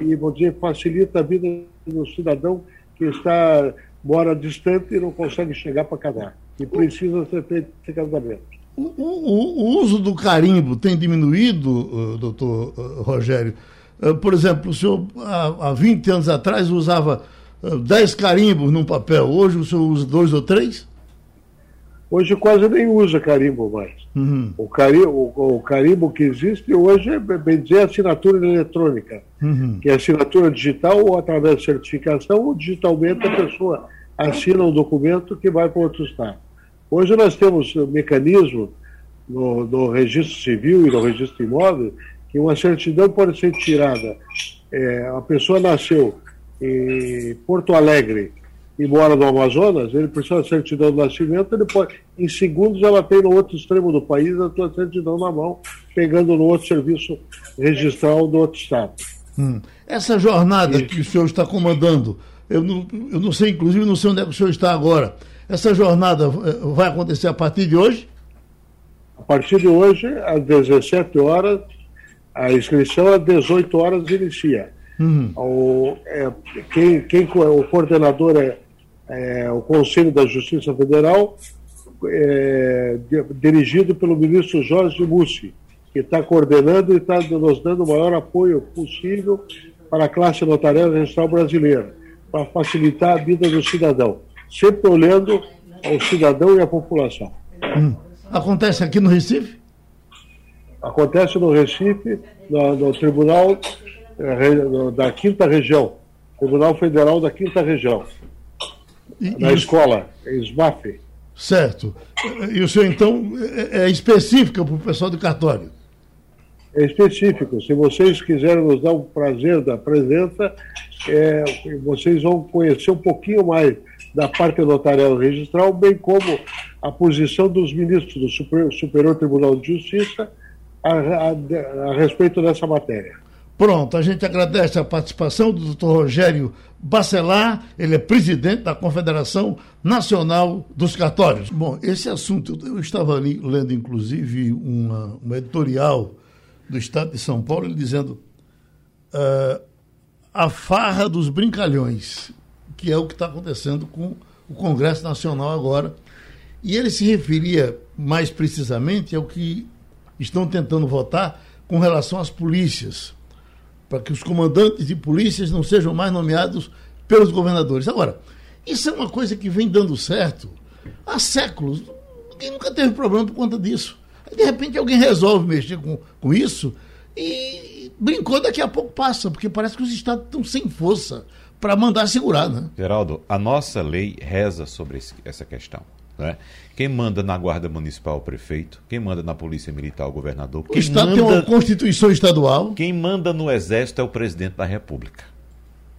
e vou dizer, facilita a vida do cidadão que está mora distante e não consegue chegar para casar. E precisa ser feito esse casamento. O, o, o, uso do carimbo tem diminuído, uh, doutor uh, Rogério? Uh, por exemplo, o senhor há, há 20 anos atrás usava 10 carimbos num papel, hoje o senhor usa dois ou três? Hoje quase nem usa carimbo mais. Uhum. O, carimbo, o, o, carimbo que existe hoje é, bem dizer, assinatura eletrônica, uhum. que é assinatura digital ou através de certificação ou digitalmente a pessoa assina um documento que vai para outro estado. Hoje nós temos um mecanismo no, no registro civil e no registro imóvel que uma certidão pode ser tirada. É, a pessoa nasceu em Porto Alegre e mora no Amazonas, ele precisa de certidão de nascimento, ele pode, em segundos ela tem no outro extremo do país a sua certidão na mão, pegando no outro serviço registral do outro estado. Hum. Essa jornada Isso. que o senhor está comandando, eu não, eu não sei, inclusive, não sei onde é que o senhor está agora. Essa jornada eh, vai acontecer a partir de hoje? A partir de hoje, às 17 horas, a inscrição às 18 horas inicia. Uhum. O, é, quem, quem, o coordenador é é, o Conselho da Justiça Federal, é, dirigido pelo ministro Jorge Mussi, que está coordenando e está nos dando o maior apoio possível para a classe notarial registral brasileira, para facilitar a vida do cidadão, sempre olhando ao cidadão e à população. Hum. Acontece aqui no Recife? Acontece no Recife, no, no Tribunal eh, da Quinta Região, Tribunal Federal da Quinta Região na escola, SBAF. Certo. E o senhor, então, é, é específico para o pessoal do cartório? É específico. Se vocês quiserem nos dar o prazer da presença, é, vocês vão conhecer um pouquinho mais da parte notarial registral, bem como a posição dos ministros do Superior, Superior Tribunal de Justiça a, a, a respeito dessa matéria. Pronto, a gente agradece a participação do doutor Rogério Bacelar, ele é presidente da Confederação Nacional dos Cartórios. Bom, esse assunto, eu estava ali lendo inclusive uma, uma editorial do Estado de São Paulo, ele dizendo uh, a farra dos brincalhões, que é o que está acontecendo com o Congresso Nacional agora. E ele se referia mais precisamente ao que estão tentando votar com relação às polícias para que os comandantes de polícias não sejam mais nomeados pelos governadores. Agora, isso é uma coisa que vem dando certo há séculos. Ninguém nunca teve problema por conta disso. Aí, de repente, alguém resolve mexer com, com isso e brincou, daqui a pouco passa, porque parece que os estados estão sem força para mandar segurar. Né? Geraldo, a nossa lei reza sobre esse, essa questão. Né? Quem manda na Guarda Municipal o prefeito, quem manda na Polícia Militar o governador. O Estado manda, tem uma Constituição estadual. Quem manda no Exército é o presidente da República.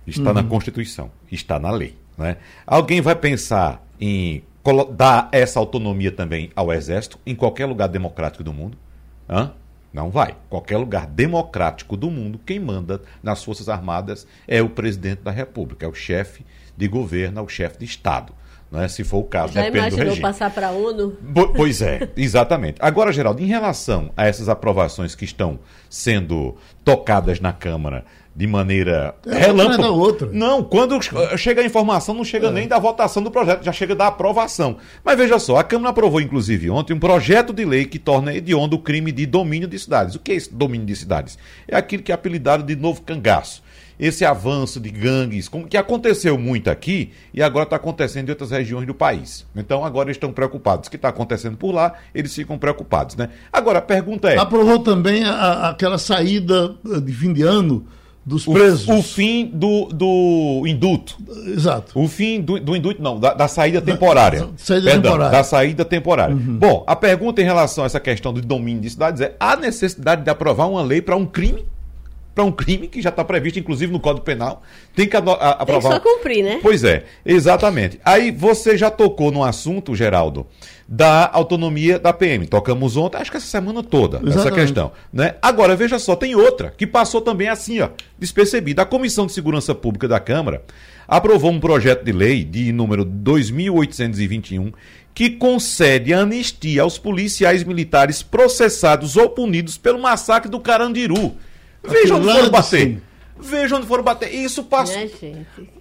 Está uhum. na Constituição, está na lei. Né? Alguém vai pensar em dar essa autonomia também ao Exército em qualquer lugar democrático do mundo? Hã? Não vai. Qualquer lugar democrático do mundo, quem manda nas Forças Armadas é o presidente da República, é o chefe de governo, é o chefe de Estado né, se for o caso. Já imaginou passar para a ONU? Pois é, exatamente. Agora, Geraldo, em relação a essas aprovações que estão sendo tocadas na Câmara de maneira é relâmpago. Da outra. Não, quando chega a informação, não chega é. nem da votação do projeto, já chega da aprovação. Mas veja só, a Câmara aprovou, inclusive, ontem, um projeto de lei que torna hediondo o crime de domínio de cidades. O que é esse domínio de cidades? É aquilo que é apelidado de novo cangaço esse avanço de gangues, como que aconteceu muito aqui e agora está acontecendo em outras regiões do país. Então agora eles estão preocupados. O que está acontecendo por lá, eles ficam preocupados, né? Agora a pergunta é. Aprovou também a, aquela saída de fim de ano dos presos. O, o fim do, do induto. Exato. O fim do, do induto, não, da, da saída temporária. Da, saída Perdão, temporária. Da saída temporária. Uhum. Bom, a pergunta em relação a essa questão do domínio de cidades é: há necessidade de aprovar uma lei para um crime para um crime que já está previsto, inclusive, no Código Penal. Tem que aprovar. Tem só cumprir, né? Pois é, exatamente. Aí você já tocou no assunto, Geraldo, da autonomia da PM. Tocamos ontem, acho que essa semana toda, exatamente. essa questão. Né? Agora, veja só, tem outra que passou também assim, ó, despercebida. A Comissão de Segurança Pública da Câmara aprovou um projeto de lei de número 2821 que concede anistia aos policiais militares processados ou punidos pelo massacre do Carandiru Veja onde foram bater. Veja onde foram bater. Isso passou. É,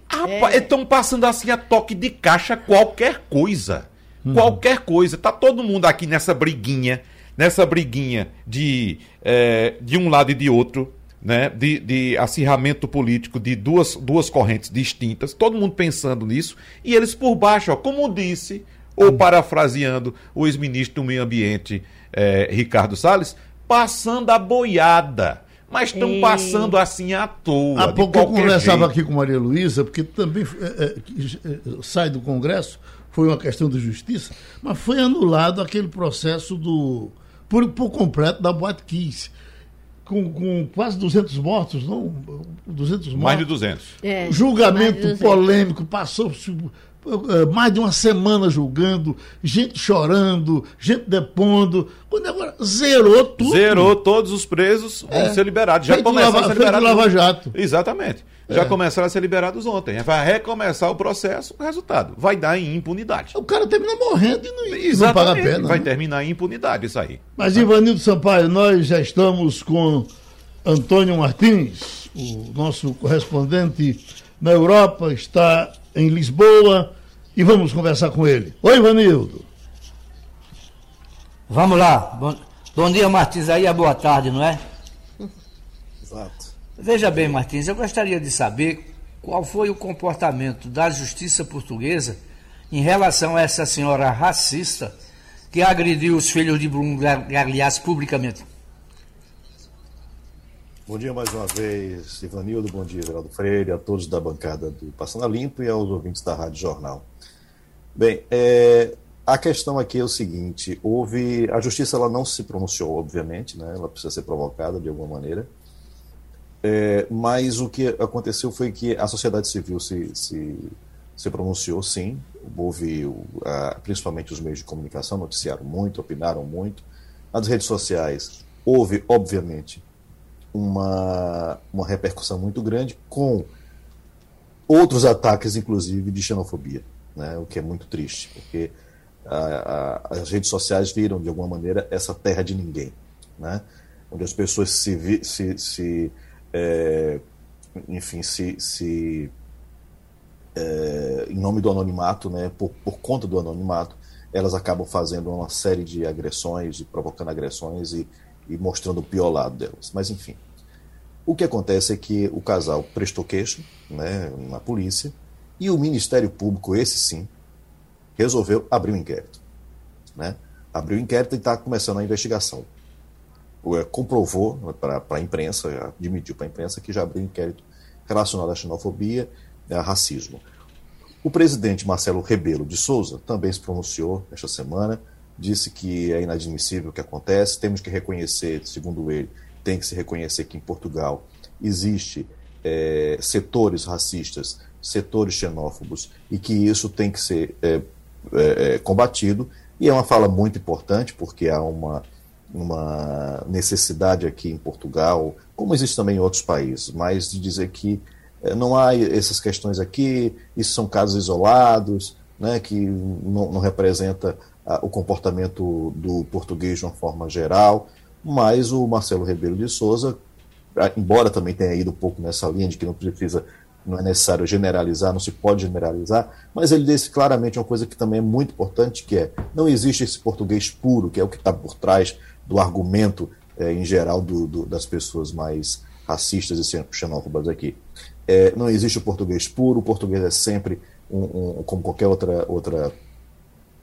Rapaz, estão passando assim a toque de caixa qualquer coisa. Qualquer coisa. Tá todo mundo aqui nessa briguinha, nessa briguinha de, é, de um lado e de outro, né? De, de acirramento político de duas, duas correntes distintas, todo mundo pensando nisso, e eles por baixo, ó, como disse, ou parafraseando o ex-ministro do Meio Ambiente, é, Ricardo Salles, passando a boiada. Mas estão passando assim à toa. Há pouco eu conversava jeito. aqui com Maria Luísa, porque também é, é, sai do Congresso, foi uma questão de justiça, mas foi anulado aquele processo do por, por completo da Boate Kiss, com, com quase 200 mortos, não? 200 mortos. Mais de 200. É, mais de Julgamento 200. polêmico, passou mais de uma semana julgando, gente chorando, gente depondo. Quando agora zerou tudo. Zerou todos os presos, vão É. ser liberados. Já Feito começaram Lava- a ser liberados. Lava Jato. Exatamente. Já É. começaram a ser liberados ontem. Vai recomeçar o processo, o resultado vai dar em impunidade. O cara termina morrendo e não, não paga a pena. Vai né? terminar em impunidade isso aí. Mas, Ivanildo Sampaio, nós já estamos com Antônio Martins, o nosso correspondente na Europa, está em Lisboa e vamos conversar com ele. Oi, Ivanildo. Vamos lá. Bom, bom dia, Martins. Aí é boa tarde, não é? Exato. Veja bem, Martins, eu gostaria de saber qual foi o comportamento da justiça portuguesa em relação a essa senhora racista que agrediu os filhos de Bruno Gagliass publicamente. Bom dia mais uma vez, Ivanildo, bom dia, Geraldo Freire, a todos da bancada do Passando a Limpo e aos ouvintes da Rádio Jornal. Bem, é, a questão aqui é o seguinte, houve, a justiça ela não se pronunciou, obviamente, né, ela precisa ser provocada de alguma maneira, é, mas o que aconteceu foi que a sociedade civil se, se, se pronunciou, sim, houve, a- principalmente os meios de comunicação noticiaram muito, opinaram muito, nas redes sociais houve, obviamente, uma, uma repercussão muito grande com outros ataques, inclusive, de xenofobia, né? o que é muito triste, porque a- a- as redes sociais viram, de alguma maneira, essa terra de ninguém, né? onde as pessoas se, vi- se, se é, enfim, se, se é, em nome do anonimato, né, por, por conta do anonimato, elas acabam fazendo uma série de agressões, e provocando agressões e, e mostrando o pior lado delas. Mas, enfim. O que acontece é que o casal prestou queixa né, na polícia e o Ministério Público, esse sim, resolveu abrir um inquérito. Né? Abriu o inquérito e está começando a investigação. É, comprovou para a imprensa, admitiu para a imprensa que já abriu um inquérito relacionado à xenofobia e a racismo. O presidente Marcelo Rebelo de Souza também se pronunciou esta semana, disse que é inadmissível o que acontece, temos que reconhecer, segundo ele, tem que se reconhecer que em Portugal existe é, setores racistas, setores xenófobos e que isso tem que ser é, é, combatido. E é uma fala muito importante porque há uma, uma necessidade aqui em Portugal, como existe também em outros países, mas de dizer que é, não há essas questões aqui, isso são casos isolados, né, que não, não representa o comportamento do português de uma forma geral, mas o Marcelo Rebelo de Souza, embora também tenha ido um pouco nessa linha de que não precisa, não é necessário generalizar, não se pode generalizar, mas ele disse claramente uma coisa que também é muito importante, que é não existe esse português puro, que é o que está por trás do argumento eh, em geral do, do, das pessoas mais racistas e xenófobas aqui. É, não existe o português puro, o português é sempre um, um, como qualquer outra outra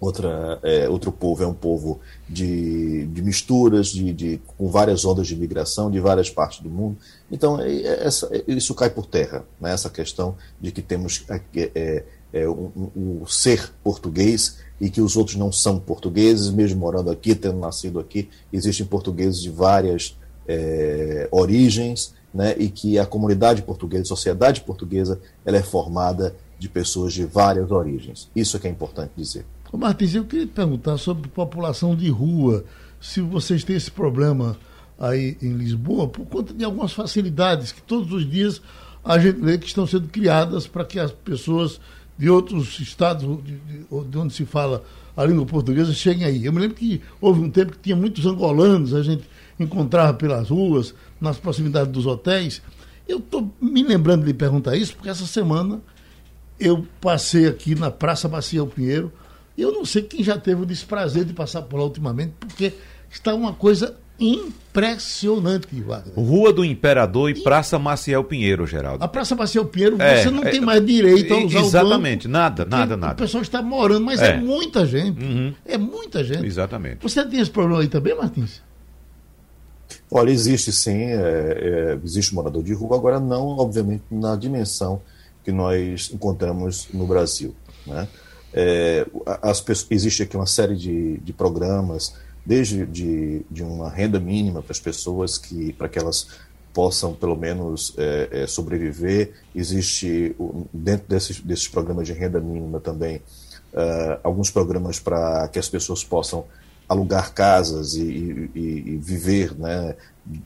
outra é, outro povo é um povo de, de misturas de, de com várias ondas de migração de várias partes do mundo então é, é, essa, isso cai por terra né? essa questão de que temos é, é, um, ser português e que os outros não são portugueses mesmo morando aqui tendo nascido aqui existem portugueses de várias é, origens né, e que a comunidade portuguesa, a sociedade portuguesa, ela é formada de pessoas de várias origens. Isso é que é importante dizer. Ô Martins, eu queria perguntar sobre população de rua, se vocês têm esse problema aí em Lisboa, por conta de algumas facilidades que todos os dias a gente vê que estão sendo criadas para que as pessoas de outros estados de, de, de onde se fala a língua portuguesa cheguem aí. Eu me lembro que houve um tempo que tinha muitos angolanos, a gente encontrava pelas ruas, nas proximidades dos hotéis. Eu estou me lembrando de perguntar isso, porque essa semana eu passei aqui na Praça Maciel Pinheiro. Eu não sei quem já teve o desprazer de passar por lá ultimamente, porque está uma coisa impressionante, Wagner. Rua do Imperador e Praça Maciel Pinheiro, Geraldo. A Praça Maciel Pinheiro, é, você não é, tem mais direito a usar Exatamente, o banco, nada, nada, nada. O pessoal está morando, mas é, é muita gente. Uhum. É muita gente. Exatamente. Você tem esse problema aí também, Martins? Olha, existe sim, é, é, existe morador de rua, agora não, obviamente, na dimensão que nós encontramos no Brasil. Né? É, as pessoas, existe aqui uma série de, de programas, desde de, de uma renda mínima para as pessoas, que para que elas possam pelo menos é, é, sobreviver. Existe dentro desses, desses programas de renda mínima também uh, alguns programas para que as pessoas possam alugar casas e, e, e viver né,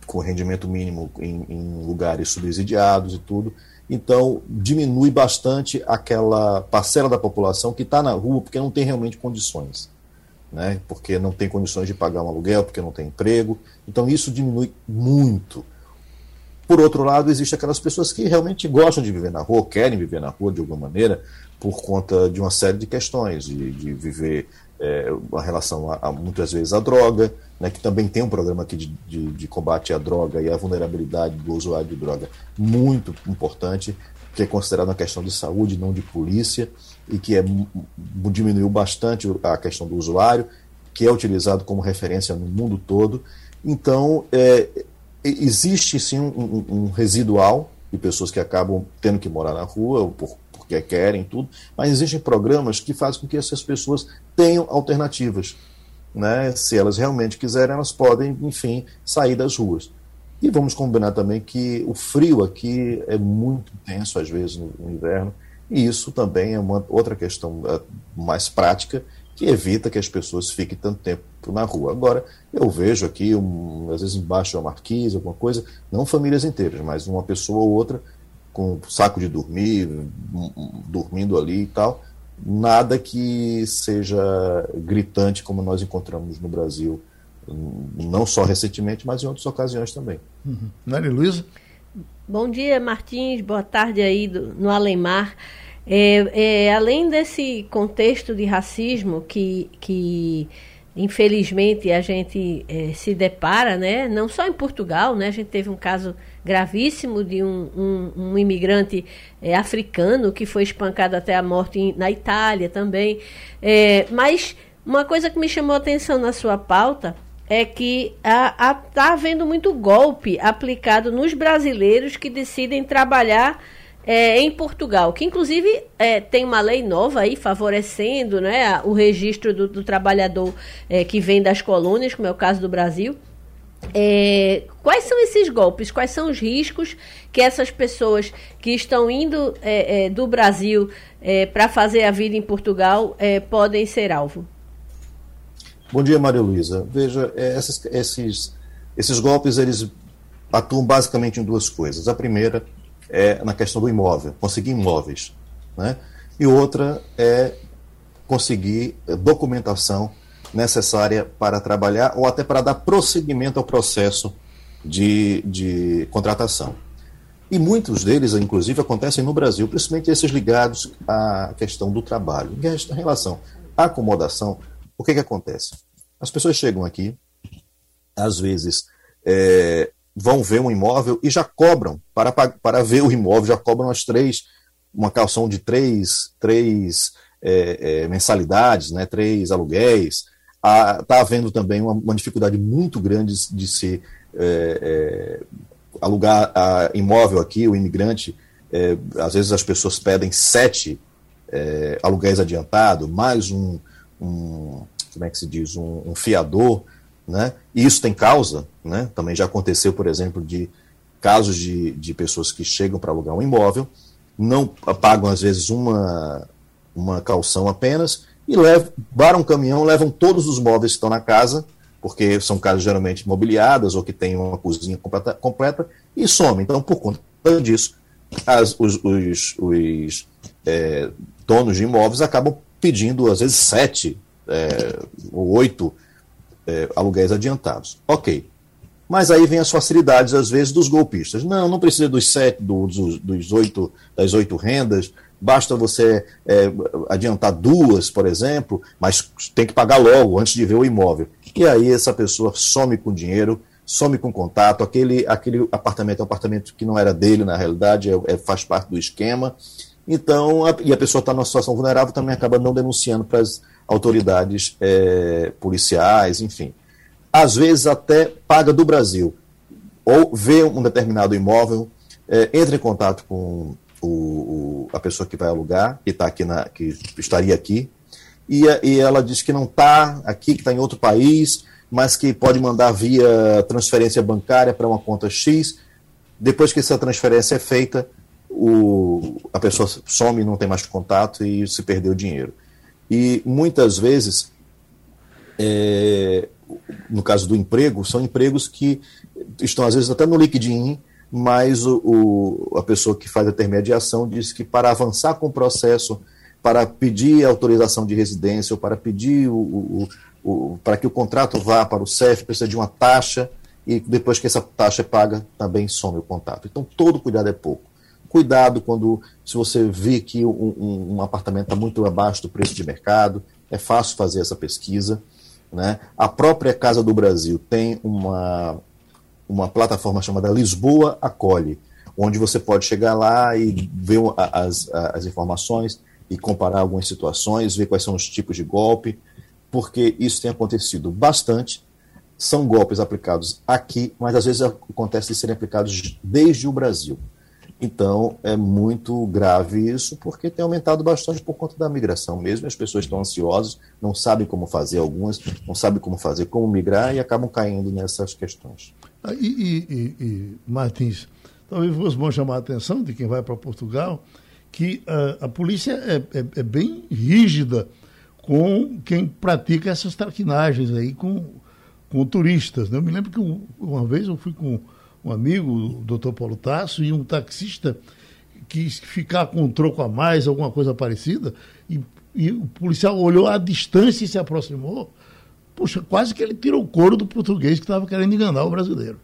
com rendimento mínimo em, em, lugares subsidiados e tudo. Então, diminui bastante aquela parcela da população que está na rua porque não tem realmente condições. Né? Porque não tem condições de pagar um aluguel, porque não tem emprego. Então, isso diminui muito. Por outro lado, existem aquelas pessoas que realmente gostam de viver na rua, querem viver na rua de alguma maneira, por conta de uma série de questões, de, de viver é, uma relação a, a, muitas vezes à droga, né, que também tem um programa aqui de, de, de, combate à droga e à vulnerabilidade do usuário de droga muito importante, que é considerado uma questão de saúde, não de polícia, e que é, diminuiu bastante a questão do usuário, que é utilizado como referência no mundo todo. Então, é, existe sim um, um, um residual de pessoas que acabam tendo que morar na rua por porque querem tudo, mas existem programas que fazem com que essas pessoas tenham alternativas. Né? Se elas realmente quiserem, elas podem, enfim, sair das ruas. E vamos combinar também que o frio aqui é muito intenso, às vezes, no inverno, e isso também é uma outra questão eh, mais prática que evita que as pessoas fiquem tanto tempo na rua. Agora, eu vejo aqui, um, às vezes embaixo de uma marquise, alguma coisa, não famílias inteiras, mas uma pessoa ou outra com saco de dormir, dormindo ali e tal. Nada que seja gritante como nós encontramos no Brasil, não só recentemente, mas em outras ocasiões também. Uhum. Maria Luísa? Bom dia, Martins. Boa tarde aí do, no Alemar. É, é, além desse contexto de racismo que, que infelizmente a gente é, se depara, né? não só em Portugal, né? a gente teve um caso gravíssimo de um, um, um imigrante é, africano que foi espancado até a morte em, na Itália também. É, mas uma coisa que me chamou a atenção na sua pauta é que está havendo muito golpe aplicado nos brasileiros que decidem trabalhar é, em Portugal, que inclusive é, tem uma lei nova aí favorecendo né, o registro do, do trabalhador é, que vem das colônias, como é o caso do Brasil. É, quais são esses golpes? Quais são os riscos que essas pessoas que estão indo é, é, do Brasil é, para fazer a vida em Portugal é, podem ser alvo? Bom dia, Maria Luísa. Veja, é, esses, esses, esses golpes eles atuam basicamente em duas coisas. A primeira é na questão do imóvel, conseguir imóveis, né? E outra é conseguir documentação necessária para trabalhar ou até para dar prosseguimento ao processo de, de contratação. E muitos deles, inclusive, acontecem no Brasil, principalmente esses ligados à questão do trabalho. Em relação à acomodação, o que, que acontece? As pessoas chegam aqui, às vezes é, vão ver um imóvel e já cobram, para, para ver o imóvel, já cobram as três, uma calção de três, três é, é, mensalidades, né, três aluguéis, Está havendo também uma, uma, dificuldade muito grande de se é, é, alugar imóvel aqui, o imigrante. É, às vezes as pessoas pedem sete é, aluguéis adiantados, mais um, um, como é que se diz, um, um, fiador, né? E isso tem causa, né? Também já aconteceu, por exemplo, de casos de, de pessoas que chegam para alugar um imóvel, não pagam às vezes uma, uma calção apenas e levam, varam um caminhão, levam todos os móveis que estão na casa, porque são casas geralmente mobiliadas ou que têm uma cozinha completa, completa e somem. Então, por conta disso, as, os, os, os é, donos de imóveis acabam pedindo, às vezes, sete é, ou oito é, aluguéis adiantados. Ok. Mas aí vem as facilidades, às vezes, dos golpistas. Não, não precisa dos sete, dos, dos oito, das oito rendas, basta você é, adiantar duas, por exemplo, mas tem que pagar logo antes de ver o imóvel. E aí essa pessoa some com dinheiro, some com contato, aquele, aquele apartamento é um apartamento que não era dele na realidade, é, é faz parte do esquema. Então, a, e a pessoa está numa situação vulnerável, também acaba não denunciando para as autoridades é, policiais, enfim. Às vezes até paga do Brasil, ou vê um determinado imóvel, é, entra em contato com o, o, a pessoa que vai alugar, que está aqui na, que estaria aqui, e, e ela diz que não está aqui, que está em outro país, mas que pode mandar via transferência bancária para uma conta X. Depois que essa transferência é feita, o, a pessoa some, não tem mais contato e se perdeu o dinheiro. E muitas vezes, é, no caso do emprego, são empregos que estão às vezes até no LinkedIn, mas o, o, a pessoa que faz a intermediação diz que para avançar com o processo, para pedir autorização de residência ou para pedir o, o, para que o contrato vá para o CEF, precisa de uma taxa e depois que essa taxa é paga, também some o contato. Então, todo cuidado é pouco. Cuidado quando, se você vê que um, um, um apartamento está muito abaixo do preço de mercado, é fácil fazer essa pesquisa. Né? A própria Casa do Brasil tem uma, uma plataforma chamada Lisboa Acolhe, onde você pode chegar lá e ver as, as informações e comparar algumas situações, ver quais são os tipos de golpe, porque isso tem acontecido bastante. São golpes aplicados aqui, mas às vezes acontece de serem aplicados desde o Brasil. Então, é muito grave isso, porque tem aumentado bastante por conta da migração mesmo. As pessoas estão ansiosas, não sabem como fazer, algumas não sabem como fazer, como migrar e acabam caindo nessas questões. Ah, e, e, e, Martins, talvez fosse bom chamar a atenção de quem vai para Portugal que uh, a polícia é, é, é, bem rígida com quem pratica essas traquinagens aí com, com turistas. Né? Eu me lembro que uma vez eu fui com um amigo, o doutor Paulo Tasso, e um taxista quis ficar com um troco a mais, alguma coisa parecida, e, e o policial olhou à distância e se aproximou. Puxa, quase que ele tirou o couro do português que estava querendo enganar o brasileiro.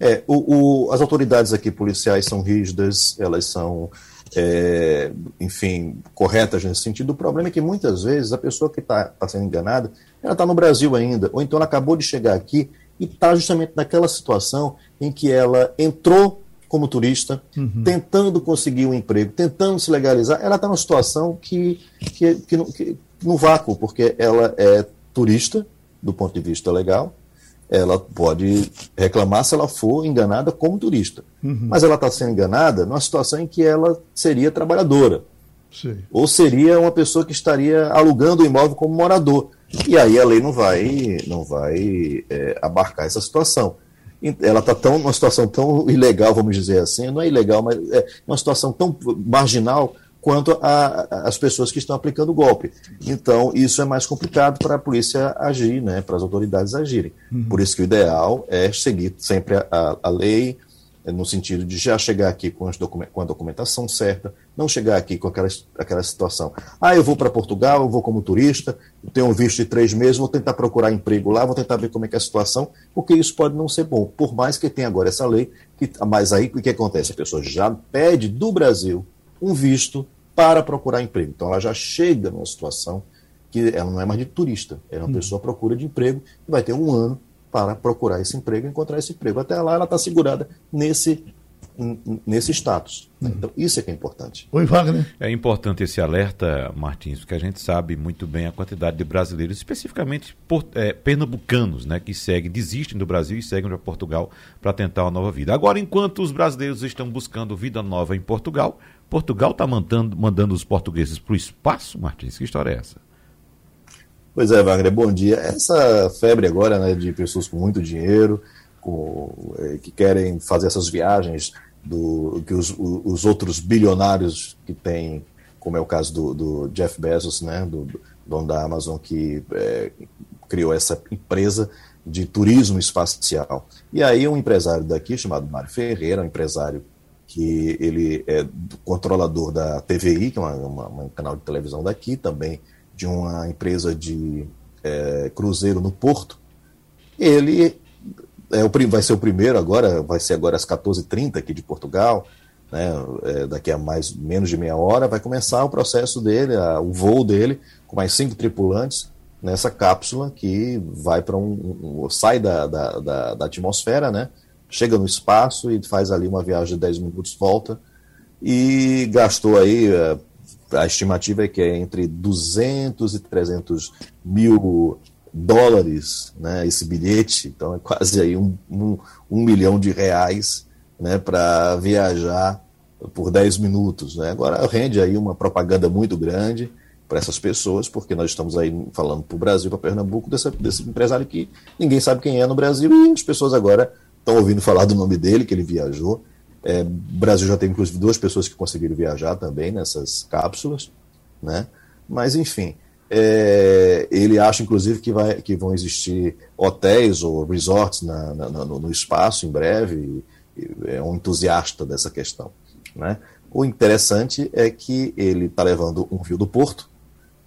É, o, o, as autoridades aqui policiais são rígidas, elas são, é, enfim, corretas nesse sentido. O problema é que muitas vezes a pessoa que está tá sendo enganada, ela está no Brasil ainda, ou então ela acabou de chegar aqui e está justamente naquela situação em que ela entrou como turista, uhum. tentando conseguir um emprego, tentando se legalizar, ela está numa situação que, que, que, que, no vácuo, porque ela é turista, do ponto de vista legal, ela pode reclamar se ela for enganada como turista. Uhum. Mas ela está sendo enganada numa situação em que ela seria trabalhadora. Sim. Ou seria uma pessoa que estaria alugando o imóvel como morador. E aí a lei não vai, não vai é, abarcar essa situação. Ela está tão numa situação tão ilegal, vamos dizer assim, não é ilegal, mas é uma situação tão marginal quanto às pessoas que estão aplicando o golpe. Então, isso é mais complicado para a polícia agir, né, para as autoridades agirem. Uhum. Por isso que o ideal é seguir sempre a, a lei, é, no sentido de já chegar aqui com, com, a documentação certa, não chegar aqui com aquela, aquela situação. Ah, eu vou para Portugal, eu vou como turista, tenho um visto de três meses, vou tentar procurar emprego lá, vou tentar ver como é que é a situação, porque isso pode não ser bom. Por mais que tenha agora essa lei, que, mas aí o que acontece? A pessoa já pede do Brasil um visto para procurar emprego. Então ela já chega numa situação que ela não é mais de turista, é uma hum. pessoa à procura de emprego e vai ter um ano para procurar esse emprego e encontrar esse emprego. Até lá ela está segurada nesse nesse status. Né? Então, isso é que é importante. Oi, Wagner. É importante esse alerta, Martins, porque a gente sabe muito bem a quantidade de brasileiros, especificamente por, é, pernambucanos, né, que seguem, desistem do Brasil e seguem para Portugal para tentar uma nova vida. Agora, enquanto os brasileiros estão buscando vida nova em Portugal, Portugal está mandando, mandando os portugueses para o espaço, Martins? Que história é essa? Pois é, Wagner, bom dia. Essa febre agora né, de pessoas com muito dinheiro, com, eh, que querem fazer essas viagens do que os, os outros bilionários que têm, como é o caso do, do Jeff Bezos, né, do, do dono da Amazon, que é, criou essa empresa de turismo espacial. E aí um empresário daqui, chamado Mário Ferreira, um empresário que ele é controlador da TVI, que é um canal de televisão daqui, também de uma empresa de é, cruzeiro no Porto. Ele é o, vai ser o primeiro agora, vai ser agora às 14h30 aqui de Portugal, né, é, daqui a mais menos de meia hora, vai começar o processo dele, a, o voo dele, com mais cinco tripulantes, nessa cápsula que vai para um, um, sai da, da, da, da, atmosfera, né, chega no espaço e faz ali uma viagem de 10 minutos, volta, e gastou aí, é, a estimativa é que é entre 200 e 300 mil dólares, né, esse bilhete, então é quase aí um, um, um milhão de reais, né, para viajar por 10 minutos. Né? Agora rende aí uma propaganda muito grande para essas pessoas, porque nós estamos aí falando para o Brasil, para Pernambuco, desse, desse empresário que ninguém sabe quem é no Brasil e as pessoas agora estão ouvindo falar do nome dele, que ele viajou. É, o Brasil já tem inclusive duas pessoas que conseguiram viajar também nessas cápsulas, né? Mas enfim, é, ele acha inclusive que, vai, que vão existir hotéis ou resorts na, na, no, no, espaço em breve é um entusiasta dessa questão. Né? O interessante é que ele está levando um rio do Porto,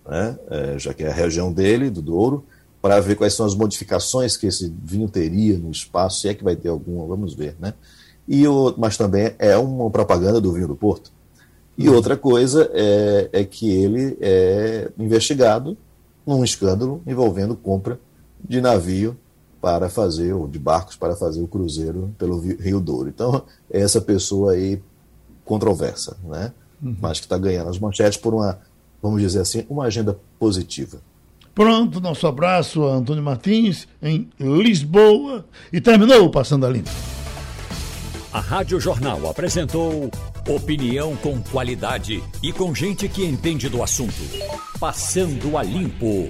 né? É, já que é a região dele, do Douro, para ver quais são as modificações que esse vinho teria no espaço, se é que vai ter alguma, vamos ver. Né? E o, mas também é uma propaganda do vinho do Porto. E uhum. outra coisa é, é que ele é investigado num escândalo envolvendo compra de navio para fazer, ou de barcos para fazer o cruzeiro pelo Rio Douro. Então, é essa pessoa aí controversa, né? Uhum. mas que está ganhando as manchetes por uma, vamos dizer assim, uma agenda positiva. Pronto, nosso abraço a Antônio Martins, em Lisboa, e terminou Passando a Limpo. A Rádio Jornal apresentou opinião com qualidade e com gente que entende do assunto. Passando a Limpo.